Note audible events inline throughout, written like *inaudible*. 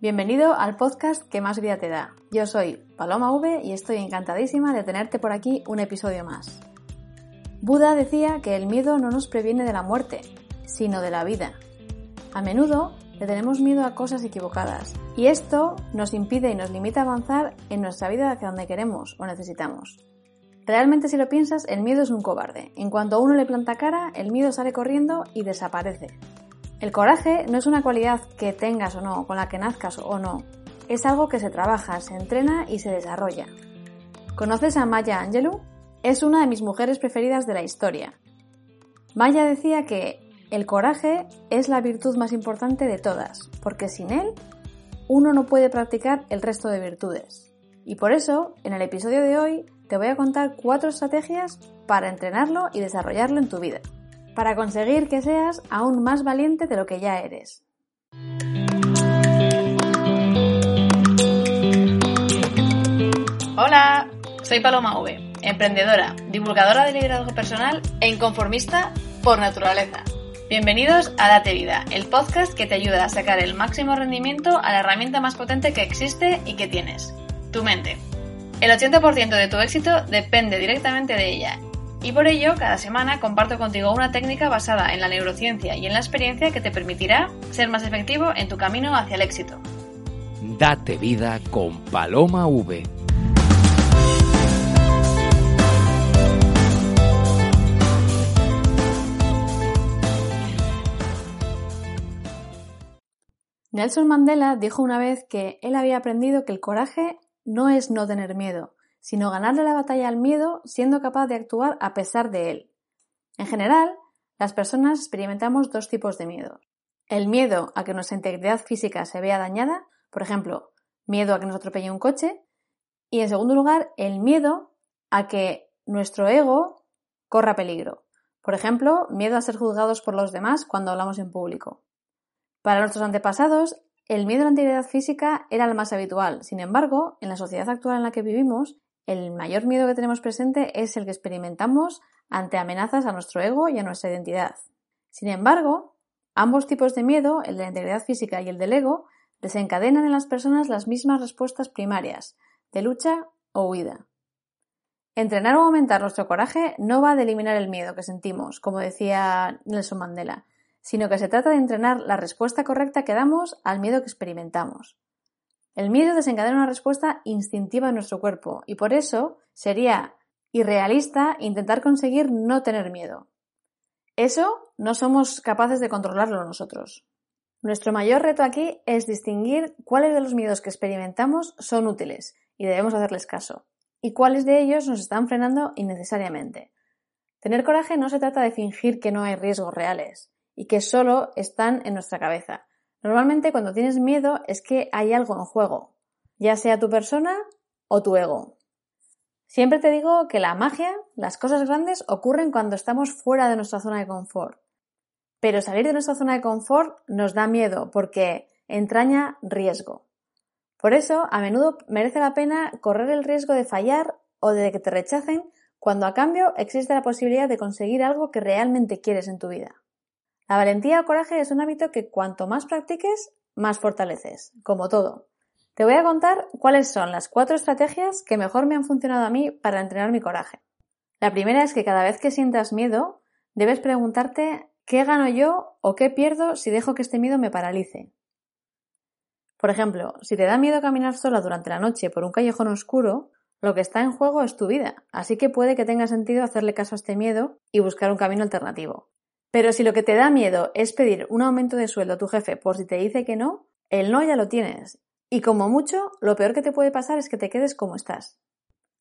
Bienvenido al podcast que más vida te da. Yo soy Paloma V y estoy encantadísima de tenerte por aquí un episodio más. Buda decía que el miedo no nos previene de la muerte, sino de la vida. A menudo le tenemos miedo a cosas equivocadas y esto nos impide y nos limita a avanzar en nuestra vida hacia donde queremos o necesitamos. Realmente si lo piensas, el miedo es un cobarde. En cuanto a uno le planta cara, el miedo sale corriendo y desaparece. El coraje no es una cualidad que tengas o no, con la que nazcas o no. Es algo que se trabaja, se entrena y se desarrolla. ¿Conoces a Maya Angelou? Es una de mis mujeres preferidas de la historia. Maya decía que el coraje es la virtud más importante de todas, porque sin él uno no puede practicar el resto de virtudes. Y por eso, en el episodio de hoy, te voy a contar cuatro estrategias para entrenarlo y desarrollarlo en tu vida para conseguir que seas aún más valiente de lo que ya eres. Hola, soy Paloma V, emprendedora, divulgadora de liderazgo personal e inconformista por naturaleza. Bienvenidos a Date Vida, el podcast que te ayuda a sacar el máximo rendimiento a la herramienta más potente que existe y que tienes, tu mente. El 80% de tu éxito depende directamente de ella y por ello, cada semana comparto contigo una técnica basada en la neurociencia y en la experiencia que te permitirá ser más efectivo en tu camino hacia el éxito. Date vida con Paloma V. Nelson Mandela dijo una vez que él había aprendido que el coraje no es no tener miedo, sino ganarle la batalla al miedo siendo capaz de actuar a pesar de él. En general, las personas experimentamos dos tipos de miedo. El miedo a que nuestra integridad física se vea dañada, por ejemplo, miedo a que nos atropelle un coche, y en segundo lugar, el miedo a que nuestro ego corra peligro. Por ejemplo, miedo a ser juzgados por los demás cuando hablamos en público. Para nuestros antepasados, el miedo a la integridad física era el más habitual. Sin embargo, en la sociedad actual en la que vivimos, el mayor miedo que tenemos presente es el que experimentamos ante amenazas a nuestro ego y a nuestra identidad. Sin embargo, ambos tipos de miedo, el de la integridad física y el del ego, desencadenan en las personas las mismas respuestas primarias, de lucha o huida. Entrenar o aumentar nuestro coraje no va de eliminar el miedo que sentimos, como decía Nelson Mandela, sino que se trata de entrenar la respuesta correcta que damos al miedo que experimentamos. El miedo desencadena una respuesta instintiva en nuestro cuerpo y por eso sería irrealista intentar conseguir no tener miedo. Eso no somos capaces de controlarlo nosotros. Nuestro mayor reto aquí es distinguir cuáles de los miedos que experimentamos son útiles y debemos hacerles caso, y cuáles de ellos nos están frenando innecesariamente. Tener coraje no se trata de fingir que no hay riesgos reales y que solo están en nuestra cabeza, Normalmente cuando tienes miedo es que hay algo en juego, ya sea tu persona o tu ego. Siempre te digo que la magia, las cosas grandes ocurren cuando estamos fuera de nuestra zona de confort. Pero salir de nuestra zona de confort nos da miedo porque entraña riesgo. Por eso, a menudo merece la pena correr el riesgo de fallar o de que te rechacen cuando a cambio existe la posibilidad de conseguir algo que realmente quieres en tu vida. La valentía o coraje es un hábito que cuanto más practiques, más fortaleces, como todo. Te voy a contar cuáles son las cuatro estrategias que mejor me han funcionado a mí para entrenar mi coraje. La primera es que cada vez que sientas miedo, debes preguntarte qué gano yo o qué pierdo si dejo que este miedo me paralice. Por ejemplo, si te da miedo caminar sola durante la noche por un callejón oscuro, lo que está en juego es tu vida, así que puede que tenga sentido hacerle caso a este miedo y buscar un camino alternativo. Pero si lo que te da miedo es pedir un aumento de sueldo a tu jefe por si te dice que no, el no ya lo tienes. Y como mucho, lo peor que te puede pasar es que te quedes como estás.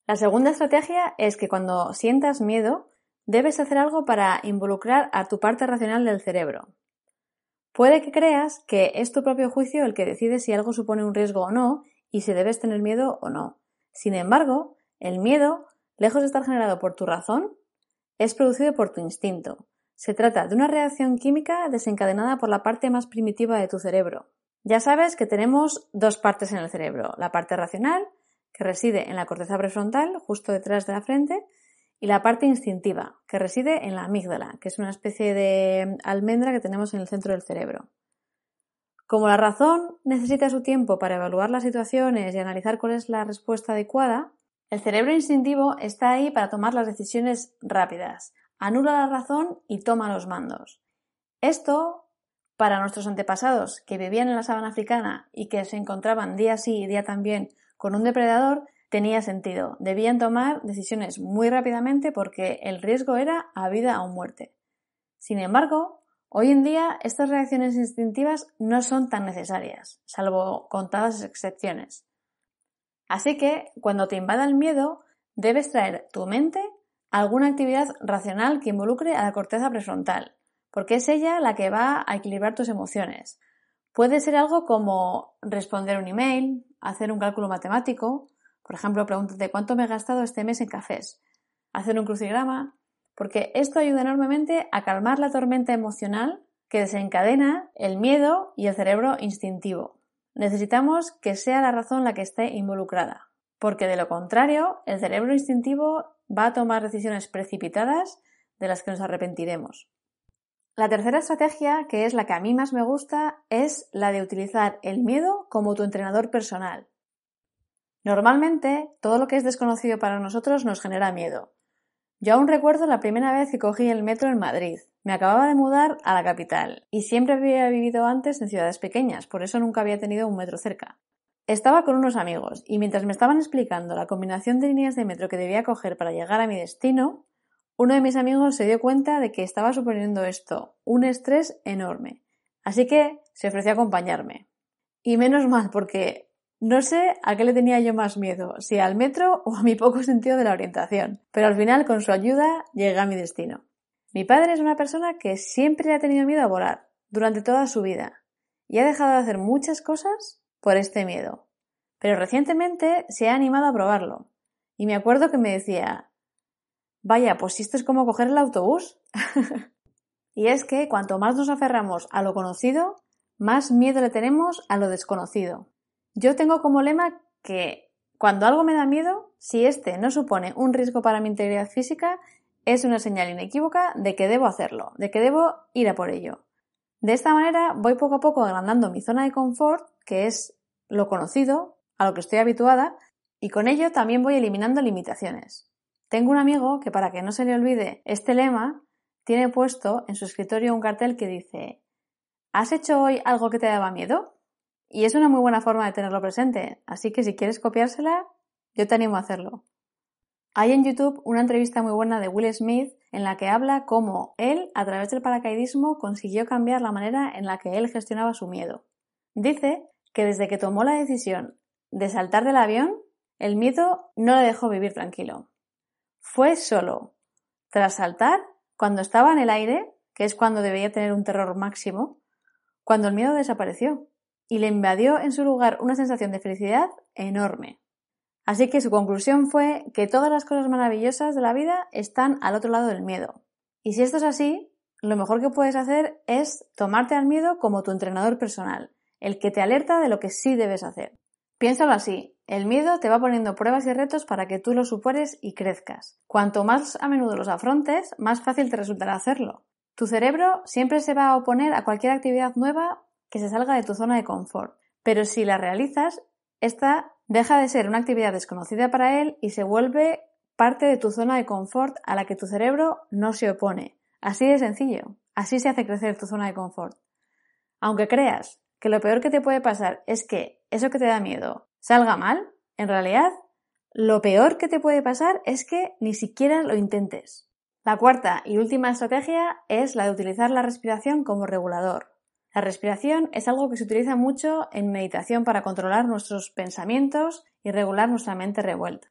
La segunda estrategia es que cuando sientas miedo, debes hacer algo para involucrar a tu parte racional del cerebro. Puede que creas que es tu propio juicio el que decide si algo supone un riesgo o no y si debes tener miedo o no. Sin embargo, el miedo, lejos de estar generado por tu razón, es producido por tu instinto. Se trata de una reacción química desencadenada por la parte más primitiva de tu cerebro. Ya sabes que tenemos dos partes en el cerebro, la parte racional, que reside en la corteza prefrontal, justo detrás de la frente, y la parte instintiva, que reside en la amígdala, que es una especie de almendra que tenemos en el centro del cerebro. Como la razón necesita su tiempo para evaluar las situaciones y analizar cuál es la respuesta adecuada, el cerebro instintivo está ahí para tomar las decisiones rápidas, anula la razón y toma los mandos. Esto, para nuestros antepasados que vivían en la sabana africana y que se encontraban día sí y día también con un depredador, tenía sentido. Debían tomar decisiones muy rápidamente porque el riesgo era a vida o muerte. Sin embargo, hoy en día estas reacciones instintivas no son tan necesarias, salvo contadas excepciones. Así que, cuando te invada el miedo, debes traer tu mente alguna actividad racional que involucre a la corteza prefrontal, porque es ella la que va a equilibrar tus emociones. Puede ser algo como responder un email, hacer un cálculo matemático, por ejemplo, pregúntate cuánto me he gastado este mes en cafés, hacer un crucigrama, porque esto ayuda enormemente a calmar la tormenta emocional que desencadena el miedo y el cerebro instintivo. Necesitamos que sea la razón la que esté involucrada, porque de lo contrario, el cerebro instintivo va a tomar decisiones precipitadas de las que nos arrepentiremos. La tercera estrategia, que es la que a mí más me gusta, es la de utilizar el miedo como tu entrenador personal. Normalmente, todo lo que es desconocido para nosotros nos genera miedo. Yo aún recuerdo la primera vez que cogí el metro en Madrid. Me acababa de mudar a la capital y siempre había vivido antes en ciudades pequeñas, por eso nunca había tenido un metro cerca. Estaba con unos amigos y mientras me estaban explicando la combinación de líneas de metro que debía coger para llegar a mi destino, uno de mis amigos se dio cuenta de que estaba suponiendo esto un estrés enorme. Así que se ofreció a acompañarme. Y menos mal, porque no sé a qué le tenía yo más miedo, si al metro o a mi poco sentido de la orientación. Pero al final, con su ayuda, llegué a mi destino. Mi padre es una persona que siempre ha tenido miedo a volar, durante toda su vida, y ha dejado de hacer muchas cosas por este miedo. Pero recientemente se ha animado a probarlo. Y me acuerdo que me decía, vaya, pues si esto es como coger el autobús. *laughs* y es que cuanto más nos aferramos a lo conocido, más miedo le tenemos a lo desconocido. Yo tengo como lema que cuando algo me da miedo, si este no supone un riesgo para mi integridad física, es una señal inequívoca de que debo hacerlo, de que debo ir a por ello. De esta manera voy poco a poco agrandando mi zona de confort, que es lo conocido, a lo que estoy habituada, y con ello también voy eliminando limitaciones. Tengo un amigo que para que no se le olvide este lema, tiene puesto en su escritorio un cartel que dice ¿Has hecho hoy algo que te daba miedo? Y es una muy buena forma de tenerlo presente, así que si quieres copiársela, yo te animo a hacerlo. Hay en YouTube una entrevista muy buena de Will Smith en la que habla cómo él, a través del paracaidismo, consiguió cambiar la manera en la que él gestionaba su miedo. Dice que desde que tomó la decisión de saltar del avión, el miedo no le dejó vivir tranquilo. Fue solo, tras saltar, cuando estaba en el aire, que es cuando debía tener un terror máximo, cuando el miedo desapareció y le invadió en su lugar una sensación de felicidad enorme. Así que su conclusión fue que todas las cosas maravillosas de la vida están al otro lado del miedo. Y si esto es así, lo mejor que puedes hacer es tomarte al miedo como tu entrenador personal, el que te alerta de lo que sí debes hacer. Piénsalo así, el miedo te va poniendo pruebas y retos para que tú los superes y crezcas. Cuanto más a menudo los afrontes, más fácil te resultará hacerlo. Tu cerebro siempre se va a oponer a cualquier actividad nueva que se salga de tu zona de confort, pero si la realizas, esta deja de ser una actividad desconocida para él y se vuelve parte de tu zona de confort a la que tu cerebro no se opone. Así de sencillo. Así se hace crecer tu zona de confort. Aunque creas que lo peor que te puede pasar es que eso que te da miedo salga mal, en realidad lo peor que te puede pasar es que ni siquiera lo intentes. La cuarta y última estrategia es la de utilizar la respiración como regulador. La respiración es algo que se utiliza mucho en meditación para controlar nuestros pensamientos y regular nuestra mente revuelta.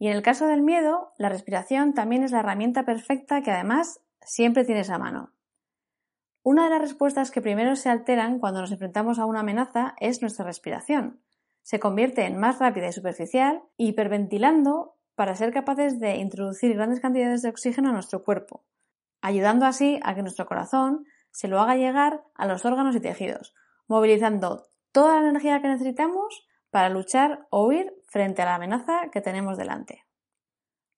Y en el caso del miedo, la respiración también es la herramienta perfecta que además siempre tienes a mano. Una de las respuestas que primero se alteran cuando nos enfrentamos a una amenaza es nuestra respiración. Se convierte en más rápida y superficial, hiperventilando para ser capaces de introducir grandes cantidades de oxígeno a nuestro cuerpo, ayudando así a que nuestro corazón se lo haga llegar a los órganos y tejidos, movilizando toda la energía que necesitamos para luchar o huir frente a la amenaza que tenemos delante.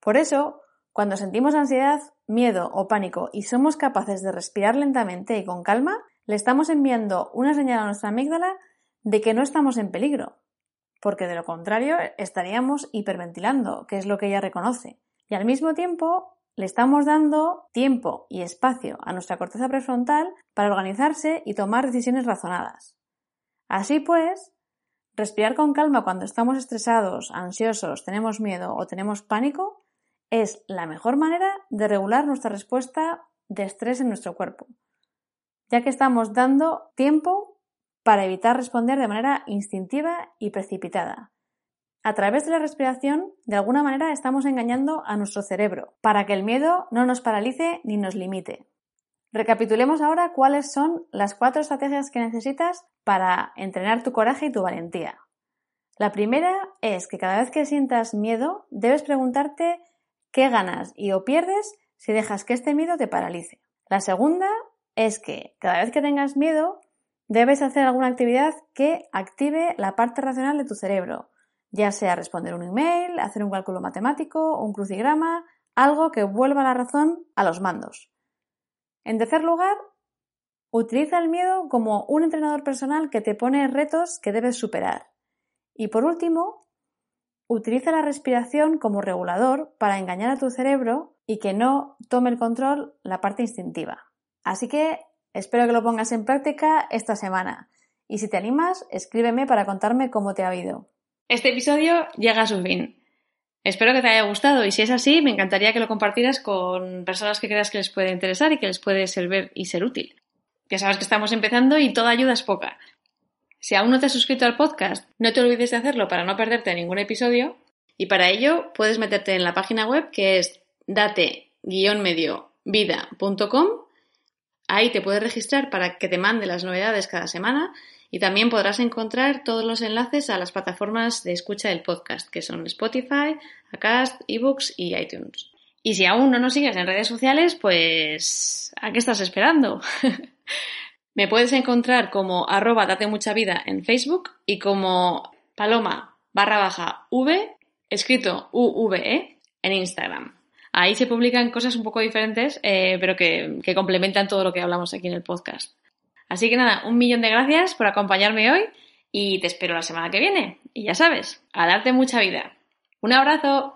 Por eso, cuando sentimos ansiedad, miedo o pánico y somos capaces de respirar lentamente y con calma, le estamos enviando una señal a nuestra amígdala de que no estamos en peligro, porque de lo contrario estaríamos hiperventilando, que es lo que ella reconoce. Y al mismo tiempo le estamos dando tiempo y espacio a nuestra corteza prefrontal para organizarse y tomar decisiones razonadas. Así pues, respirar con calma cuando estamos estresados, ansiosos, tenemos miedo o tenemos pánico es la mejor manera de regular nuestra respuesta de estrés en nuestro cuerpo, ya que estamos dando tiempo para evitar responder de manera instintiva y precipitada. A través de la respiración, de alguna manera estamos engañando a nuestro cerebro para que el miedo no nos paralice ni nos limite. Recapitulemos ahora cuáles son las cuatro estrategias que necesitas para entrenar tu coraje y tu valentía. La primera es que cada vez que sientas miedo, debes preguntarte qué ganas y o pierdes si dejas que este miedo te paralice. La segunda es que cada vez que tengas miedo debes hacer alguna actividad que active la parte racional de tu cerebro, ya sea responder un email, hacer un cálculo matemático, un crucigrama, algo que vuelva la razón a los mandos. En tercer lugar, utiliza el miedo como un entrenador personal que te pone retos que debes superar. Y por último, Utiliza la respiración como regulador para engañar a tu cerebro y que no tome el control la parte instintiva. Así que espero que lo pongas en práctica esta semana. Y si te animas, escríbeme para contarme cómo te ha ido. Este episodio llega a su fin. Espero que te haya gustado y si es así, me encantaría que lo compartieras con personas que creas que les puede interesar y que les puede servir y ser útil. Ya sabes que estamos empezando y toda ayuda es poca. Si aún no te has suscrito al podcast, no te olvides de hacerlo para no perderte ningún episodio. Y para ello puedes meterte en la página web que es date-medio-vida.com. Ahí te puedes registrar para que te mande las novedades cada semana y también podrás encontrar todos los enlaces a las plataformas de escucha del podcast, que son Spotify, Acast, eBooks y iTunes. Y si aún no nos sigues en redes sociales, pues ¿a qué estás esperando? *laughs* Me puedes encontrar como arroba date mucha vida en Facebook y como paloma barra baja v, escrito UVE, en Instagram. Ahí se publican cosas un poco diferentes, eh, pero que, que complementan todo lo que hablamos aquí en el podcast. Así que nada, un millón de gracias por acompañarme hoy y te espero la semana que viene. Y ya sabes, a darte mucha vida. Un abrazo.